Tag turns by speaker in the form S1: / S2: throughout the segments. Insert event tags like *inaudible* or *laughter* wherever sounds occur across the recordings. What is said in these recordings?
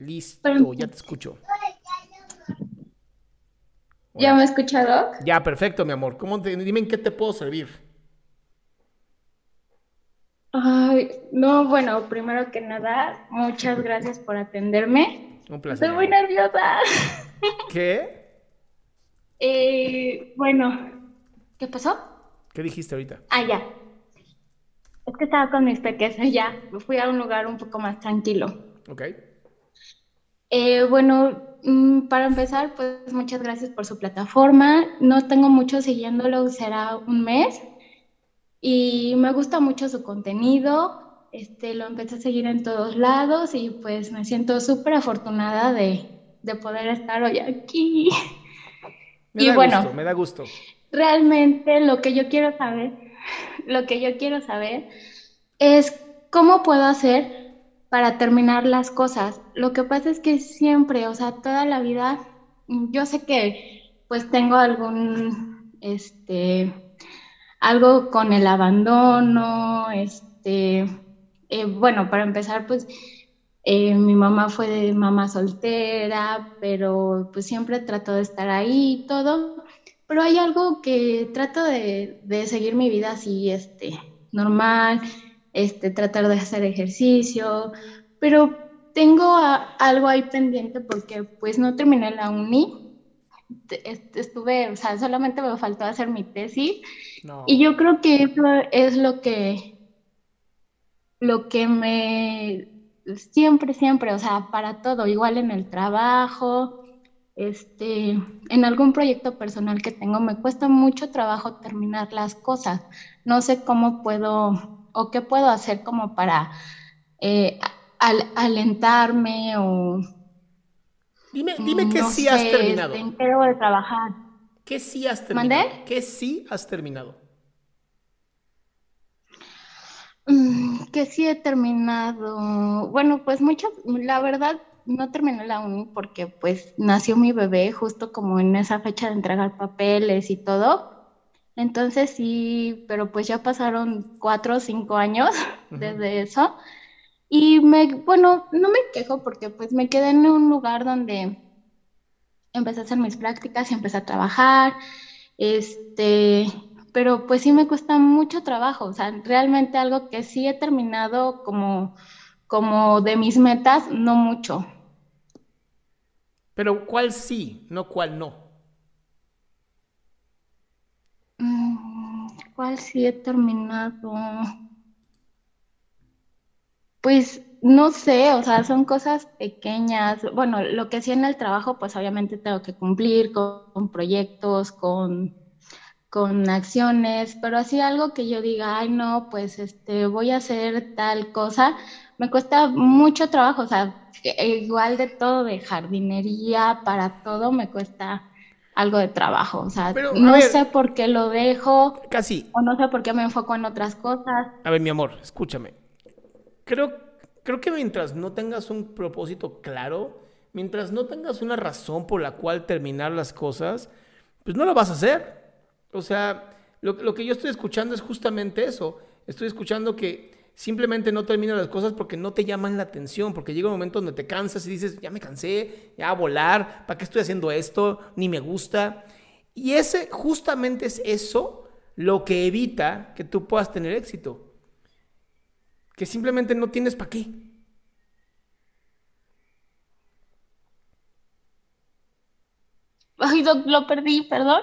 S1: Listo, ya te escucho.
S2: ¿Ya me escucha, Doc?
S1: Ya, perfecto, mi amor. ¿Cómo te- dime en qué te puedo servir.
S2: Ay, no, bueno, primero que nada, muchas gracias por atenderme.
S1: Un placer.
S2: Estoy muy nerviosa.
S1: ¿Qué? *laughs*
S2: Eh, bueno, ¿qué pasó?
S1: ¿Qué dijiste ahorita?
S2: Ah, ya. Es que estaba con mis pequeños, ya. Fui a un lugar un poco más tranquilo.
S1: Ok.
S2: Eh, bueno, mm, para empezar, pues muchas gracias por su plataforma. No tengo mucho siguiéndolo, será un mes. Y me gusta mucho su contenido. Este, lo empecé a seguir en todos lados y pues me siento súper afortunada de, de poder estar hoy aquí. *laughs*
S1: Me
S2: Y
S1: da
S2: bueno.
S1: gusto, me da gusto.
S2: Realmente lo que yo quiero saber, *laughs* lo que yo quiero saber es cómo puedo hacer para terminar las cosas. Lo que pasa es que siempre, o sea, toda la vida, yo sé que pues tengo algún, este, algo con el abandono, este, eh, bueno, para empezar, pues eh, mi mamá fue de mamá soltera, pero pues siempre trató de estar ahí y todo. Pero hay algo que trato de, de seguir mi vida así, este, normal, este, tratar de hacer ejercicio, pero tengo a- algo ahí pendiente porque pues no terminé la uni. Estuve, o sea, solamente me faltó hacer mi tesis
S1: No.
S2: y yo creo que eso es lo que, lo que me, siempre, siempre, o sea, para todo, igual en el trabajo, este, en algún proyecto personal que tengo, me cuesta mucho trabajo terminar las cosas. No sé cómo puedo o qué puedo hacer como para eh, al- alentarme o
S1: Dime, dime que
S2: no
S1: sí has terminado.
S2: en qué debo de trabajar.
S1: ¿Qué sí has terminado?
S2: ¿Mandé?
S1: ¿Qué sí has terminado?
S2: Mm, que sí he terminado. Bueno, pues muchas, la verdad, no terminé la uni porque pues nació mi bebé justo como en esa fecha de entregar papeles y todo. Entonces sí, pero pues ya pasaron cuatro o cinco años *laughs* desde eso. Y me, bueno, no me quejo porque pues me quedé en un lugar donde empecé a hacer mis prácticas y empecé a trabajar. Este, pero pues sí me cuesta mucho trabajo, o sea, realmente algo que sí he terminado como, como de mis metas, no mucho.
S1: Pero ¿cuál sí? No cuál no.
S2: ¿Cuál sí he terminado? Pues no sé, o sea, son cosas pequeñas. Bueno, lo que sí en el trabajo, pues obviamente tengo que cumplir con, con proyectos, con, con acciones, pero así algo que yo diga, ay, no, pues este, voy a hacer tal cosa, me cuesta mucho trabajo, o sea, que- igual de todo, de jardinería, para todo, me cuesta algo de trabajo, o sea,
S1: Pero,
S2: no
S1: ver.
S2: sé por qué lo dejo
S1: Casi.
S2: o no sé por qué me enfoco en otras cosas.
S1: A ver, mi amor, escúchame. Creo, creo que mientras no tengas un propósito claro, mientras no tengas una razón por la cual terminar las cosas, pues no lo vas a hacer. O sea, lo, lo que yo estoy escuchando es justamente eso. Estoy escuchando que simplemente no terminas las cosas porque no te llaman la atención, porque llega un momento donde te cansas y dices, ya me cansé, ya a volar, ¿para qué estoy haciendo esto? Ni me gusta. Y ese justamente es eso lo que evita que tú puedas tener éxito. Que simplemente no tienes para qué.
S2: Ay, lo perdí, perdón.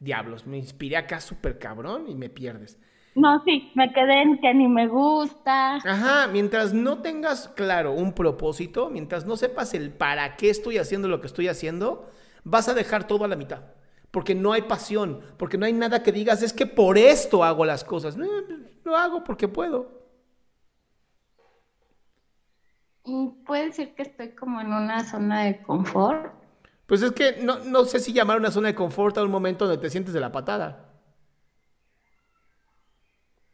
S1: Diablos, me inspiré acá súper cabrón y me pierdes.
S2: No, sí, me quedé en que ni me gusta.
S1: Ajá, mientras no tengas claro un propósito, mientras no sepas el para qué estoy haciendo lo que estoy haciendo, vas a dejar todo a la mitad. Porque no hay pasión, porque no hay nada que digas, es que por esto hago las cosas. No, lo hago porque puedo.
S2: ¿Puede decir que estoy como en una zona de confort?
S1: Pues es que no, no sé si llamar una zona de confort a un momento donde te sientes de la patada.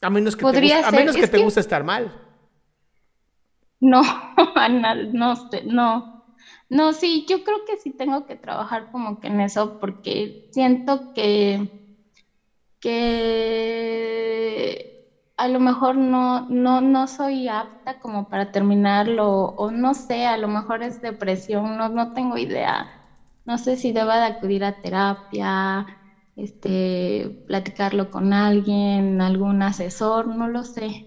S1: A menos que te, guste, a menos que te guste estar mal.
S2: No, *laughs* no, no. No, sí, yo creo que sí tengo que trabajar como que en eso porque siento que, que a lo mejor no, no, no soy apta como para terminarlo o no sé, a lo mejor es depresión, no, no tengo idea. No sé si deba de acudir a terapia, este, platicarlo con alguien, algún asesor, no lo sé.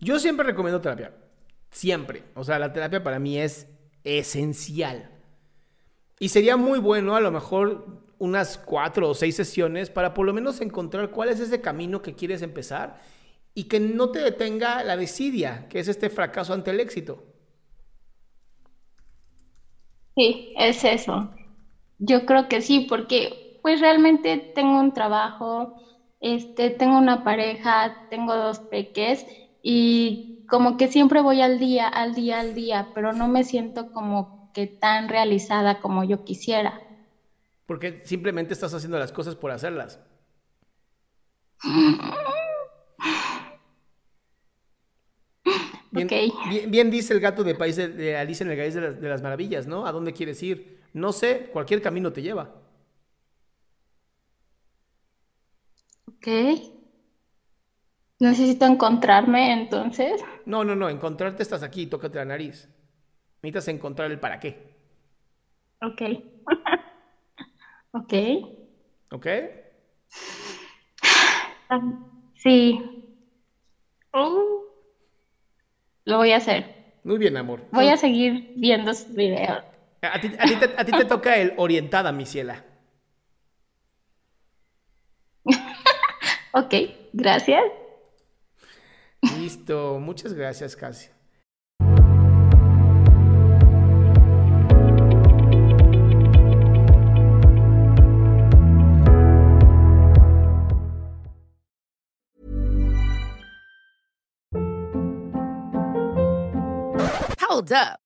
S1: Yo siempre recomiendo terapia, siempre. O sea, la terapia para mí es esencial. Y sería muy bueno a lo mejor unas cuatro o seis sesiones para por lo menos encontrar cuál es ese camino que quieres empezar y que no te detenga la desidia, que es este fracaso ante el éxito.
S2: Sí, es eso. Yo creo que sí, porque pues realmente tengo un trabajo, este, tengo una pareja, tengo dos peques y como que siempre voy al día, al día, al día, pero no me siento como que tan realizada como yo quisiera.
S1: Porque simplemente estás haciendo las cosas por hacerlas. Bien, dice el gato de país de, Alicia en el País de las Maravillas, ¿no? ¿A dónde quieres ir? No sé, cualquier camino te lleva.
S2: Necesito encontrarme entonces.
S1: No, no, no, encontrarte estás aquí, tócate la nariz. Necesitas encontrar el para qué.
S2: Ok. *laughs* ok.
S1: ¿Ok?
S2: Sí. Oh. Lo voy a hacer.
S1: Muy bien, amor.
S2: Voy a seguir viendo sus videos.
S1: A ti, te, a ti te *laughs* toca el orientada, mi ciela.
S2: Ok, gracias.
S1: Listo, muchas gracias, Casi.
S3: Hold up.